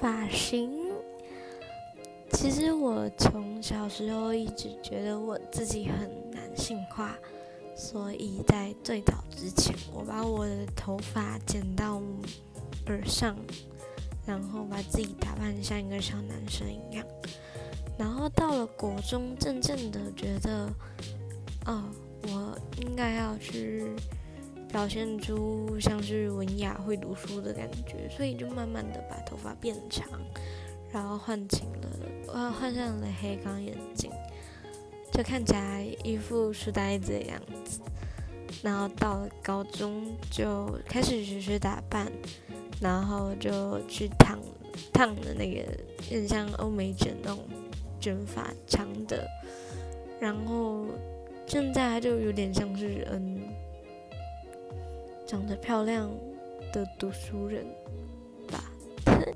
发型，其实我从小时候一直觉得我自己很男性化，所以在最早之前，我把我的头发剪到耳上，然后把自己打扮像一个小男生一样。然后到了国中，渐渐的觉得，哦，我应该要去。表现出像是文雅会读书的感觉，所以就慢慢的把头发变长，然后换成了，呃，换上了黑框眼镜，就看起来一副书呆子的样子。然后到了高中就开始学学打扮，然后就去烫烫的那个，很像欧美卷那种卷发长的，然后现在就有点像是嗯。长得漂亮的读书人，